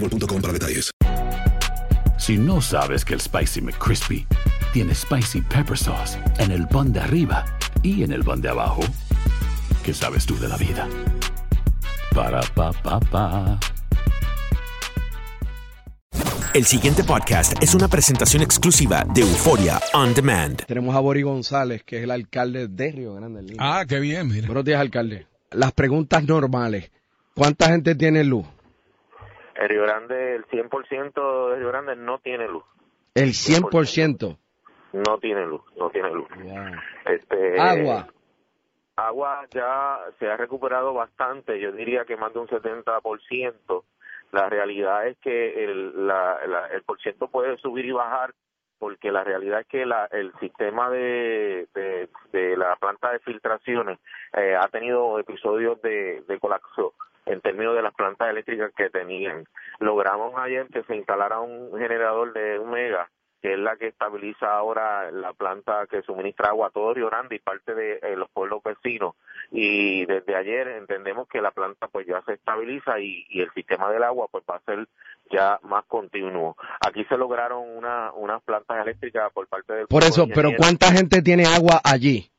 boostmobile.com para detalles. Si no sabes que el Spicy McCrispy tiene Spicy Pepper Sauce en el pan de arriba y en el pan de abajo, ¿qué sabes tú de la vida? Para, pa, pa, pa. El siguiente podcast es una presentación exclusiva de Euforia On Demand. Tenemos a Bori González, que es el alcalde de Río Grande. línea. Ah, qué bien, mira. Buenos días, alcalde. Las preguntas normales. ¿Cuánta gente tiene luz? El Río Grande, el 100% de Río Grande no tiene luz. El 100%. No tiene luz, no tiene luz. Este, Agua. Agua ya se ha recuperado bastante, yo diría que más de un 70%. La realidad es que el, la, la- el por ciento puede subir y bajar porque la realidad es que la, el sistema de, de, de la planta de filtraciones eh, ha tenido episodios de, de colapso en términos de las plantas eléctricas que tenían. Logramos ayer que se instalara un generador de un mega que es la que estabiliza ahora la planta que suministra agua a todo Río Grande y parte de eh, los pueblos vecinos. Y desde ayer entendemos que la planta pues ya se estabiliza y, y el sistema del agua pues va a ser ya más continuo. Aquí se lograron una, unas plantas eléctricas por parte del Por eso, pero. ¿cuánta gente tiene agua allí?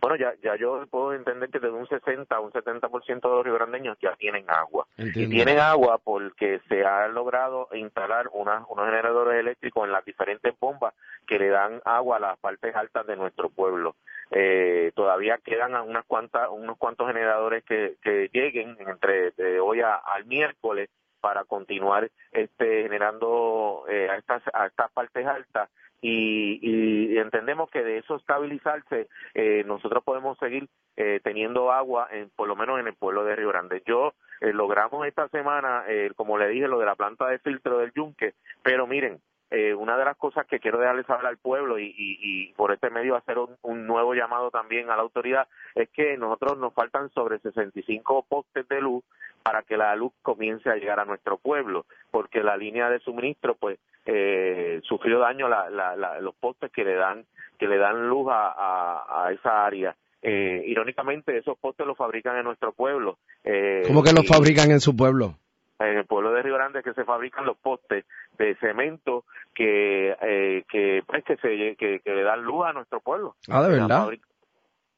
Bueno, ya, ya yo puedo entender que desde un 60 a un 70% de los riograndeños ya tienen agua. Entiendo. Y tienen agua porque se ha logrado instalar unas, unos generadores eléctricos en las diferentes bombas que le dan agua a las partes altas de nuestro pueblo. Eh, todavía quedan unas cuantas, unos cuantos generadores que, que lleguen entre de hoy a- al miércoles para continuar este generando eh, a estas a estas partes altas y, y entendemos que de eso estabilizarse eh, nosotros podemos seguir eh, teniendo agua en, por lo menos en el pueblo de Río Grande. Yo eh, logramos esta semana eh, como le dije lo de la planta de filtro del yunque pero miren eh, una de las cosas que quiero dejarles saber al pueblo y, y, y por este medio hacer un, un nuevo llamado también a la autoridad es que nosotros nos faltan sobre 65 postes de luz para que la luz comience a llegar a nuestro pueblo, porque la línea de suministro pues eh, sufrió daño la, la, la- los postes que le dan que le dan luz a, a, a esa área. Eh, irónicamente esos postes los fabrican en nuestro pueblo. Eh, ¿Cómo que los fabrican en su pueblo? en el pueblo de Río Grande que se fabrican los postes de cemento que eh, que pues que se que, que le dan luz a nuestro pueblo. Ah, ¿de verdad?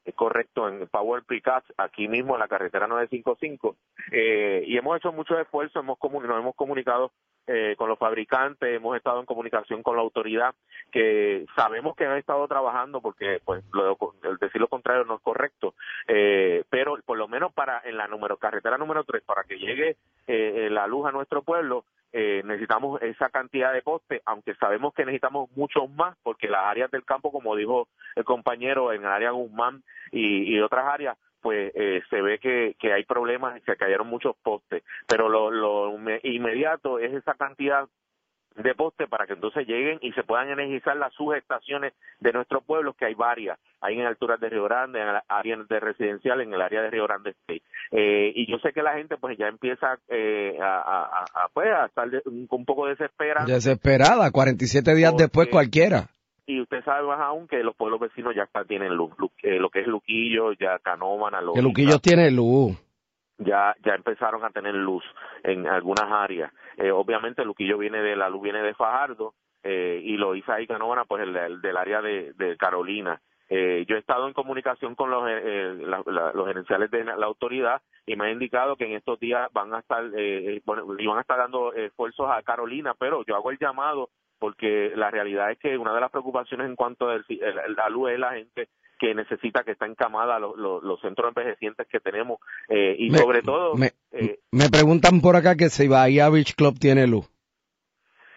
Es correcto, en Power Precast, aquí mismo en la carretera 955. Eh, y hemos hecho muchos esfuerzos, hemos nos hemos comunicado eh, con los fabricantes, hemos estado en comunicación con la autoridad, que sabemos que han estado trabajando porque pues lo, decir lo contrario no es correcto, eh, pero por lo menos para en la número carretera número 3, para que llegue eh, la luz a nuestro pueblo, eh, necesitamos esa cantidad de postes, aunque sabemos que necesitamos muchos más, porque las áreas del campo, como dijo el compañero, en el área Guzmán y, y otras áreas, pues eh, se ve que, que hay problemas y se cayeron muchos postes. Pero lo, lo inme- inmediato es esa cantidad de poste para que entonces lleguen y se puedan energizar las subestaciones de nuestros pueblos, que hay varias, hay en alturas de Río Grande, en área de residencial, en el área de Río Grande State. Eh, y yo sé que la gente pues ya empieza eh, a, a, pues, a estar un, poco desesperada. Desesperada, 47 días después cualquiera. Y usted sabe más aún que los pueblos vecinos ya tienen luz, eh, lo que es Luquillo, ya Canómana, Que Luquillo tiene luz ya ya empezaron a tener luz en algunas áreas. Eh, obviamente Luquillo viene de la luz viene de Fajardo eh, y lo hizo ahí Canóvana pues el, del área de, de Carolina. Eh, yo he estado en comunicación con los, eh, los gerenciales de la, autoridad y me han indicado que en estos días van a estar eh, van a estar dando esfuerzos a Carolina, pero yo hago el llamado porque la realidad es que una de las preocupaciones en cuanto a la luz es la gente que necesita que está encamada los, los, centros envejecientes que tenemos eh, y sobre todo me, eh, me, preguntan por acá que si Bahía Beach Club tiene luz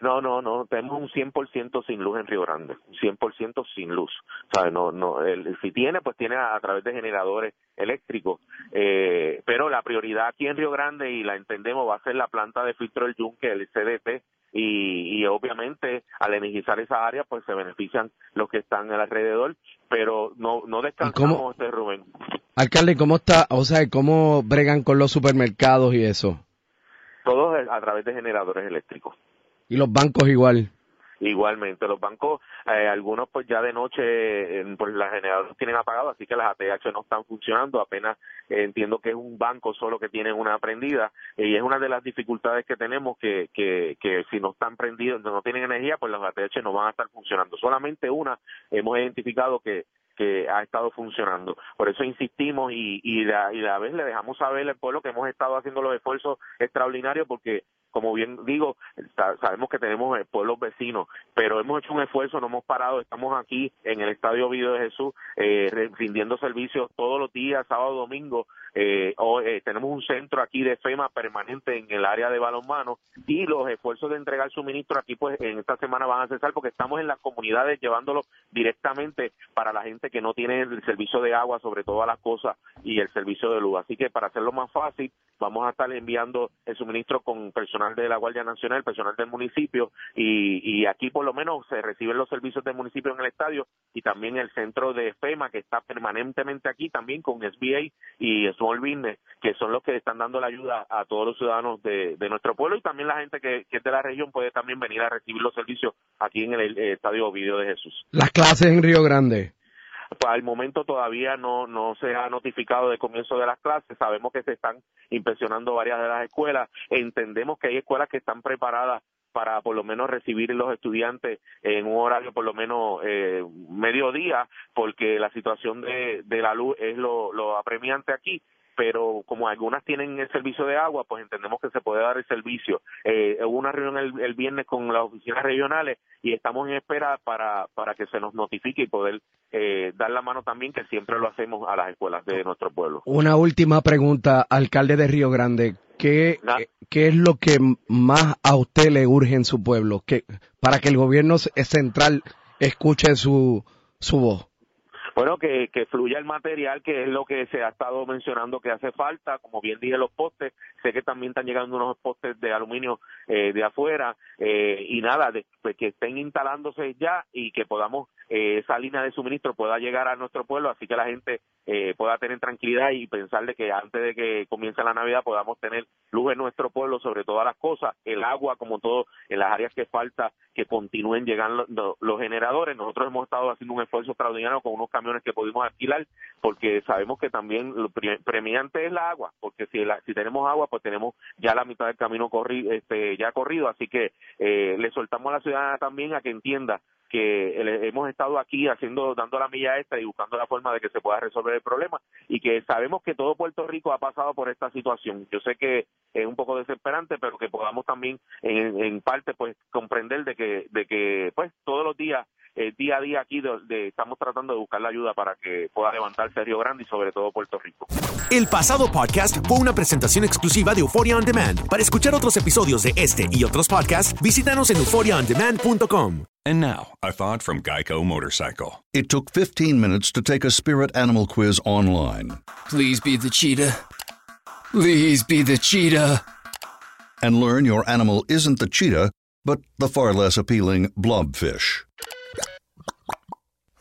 no, no, no, tenemos un 100% sin luz en Río Grande, un 100% sin luz. ¿Sabes? No, no, el, si tiene, pues tiene a, través de generadores eléctricos. Eh, pero la prioridad aquí en Río Grande, y la entendemos, va a ser la planta de filtro del yunque, el CDT, y, y obviamente al energizar esa área pues se benefician los que están alrededor pero no no descansamos este Rubén. Alcalde cómo está o sea cómo bregan con los supermercados y eso todos a través de generadores eléctricos. Y los bancos igual Igualmente, los bancos, eh, algunos pues ya de noche, pues las generadoras tienen apagado, así que las ATH no están funcionando, apenas eh, entiendo que es un banco solo que tiene una prendida, y es una de las dificultades que tenemos, que, que, que si no están prendidos, no tienen energía, pues las ATH no van a estar funcionando. Solamente una hemos identificado que que ha estado funcionando. Por eso insistimos y, y, a, y a vez le dejamos saber al pueblo que hemos estado haciendo los esfuerzos extraordinarios porque como bien digo, sabemos que tenemos eh, pueblos vecinos, pero hemos hecho un esfuerzo, no hemos parado, estamos aquí en el Estadio Video de Jesús, eh, rindiendo servicios todos los días, sábado, domingo, eh, eh, tenemos un centro aquí de FEMA permanente en el área de balonmano y los esfuerzos de entregar suministro aquí pues en esta semana van a cesar porque estamos en las comunidades llevándolo directamente para la gente que no tiene el servicio de agua sobre todas las cosas y el servicio de luz. Así que para hacerlo más fácil vamos a estar enviando el suministro con personal de la Guardia Nacional, personal del municipio y, aquí por lo menos se reciben los servicios del municipio en el estadio y también el centro de FEMA que está permanentemente aquí también con SBA y Small Business, que son los que están dando la ayuda a todos los ciudadanos de, nuestro pueblo y también la gente que, es de la región puede también venir a recibir los servicios aquí en el, Estadio Video de Jesús. Las clases en Río Grande. Pues al momento todavía no, no se ha notificado de comienzo de las clases. Sabemos que se están inspeccionando varias de las escuelas. Entendemos que hay escuelas que están preparadas para por lo menos recibir los estudiantes en un horario por lo menos eh, mediodía, porque la situación de, de la luz es lo, lo apremiante aquí pero como algunas tienen el servicio de agua, pues entendemos que se puede dar el servicio. Eh, hubo una reunión el, viernes con las oficinas regionales y estamos en espera para, para que se nos notifique y poder eh, dar la mano también, que siempre lo hacemos a las escuelas de nuestro pueblo. Una última pregunta, alcalde de Río Grande. ¿Qué, ¿Qué es lo que más a usted le urge en su pueblo? que para que el gobierno central escuche su, su voz. Bueno, que, que fluya el material, que es lo que se ha estado mencionando que hace falta. Como bien dije, los postes, sé que también están llegando unos postes de aluminio eh, de afuera eh, y nada, de, pues, que estén instalándose ya y que podamos, eh, esa línea de suministro pueda llegar a nuestro pueblo, así que la gente eh, pueda tener tranquilidad y pensar de que antes de que comience la Navidad podamos tener luz en nuestro pueblo sobre todas las cosas, el agua como todo en las áreas que falta, que continúen llegando los generadores. Nosotros hemos estado haciendo un esfuerzo extraordinario con unos que pudimos alquilar, porque sabemos que también lo premiante es la agua, porque si, si tenemos agua, pues tenemos ya la mitad del camino corrido, este, ya corrido, así que eh, le soltamos a la ciudadana también a que entienda que hemos estado aquí haciendo, dando la milla extra y buscando la forma de que se pueda resolver el problema y que sabemos que todo Puerto Rico ha pasado por esta situación. Yo sé que es un poco desesperante, pero que podamos también en, en parte pues comprender de que, de que pues todos los días eh, día a día aquí de, estamos tratando de buscar la ayuda para que pueda levantarse Río Grande y sobre todo Puerto Rico. El pasado podcast fue una presentación exclusiva de Euphoria On Demand. Para escuchar otros episodios de este y otros podcasts, visítanos en euphoriaondemand.com. And now, a thought from Geico Motorcycle. It took 15 minutes to take a spirit animal quiz online. Please be the cheetah. Please be the cheetah. And learn your animal isn't the cheetah but the far less appealing blobfish.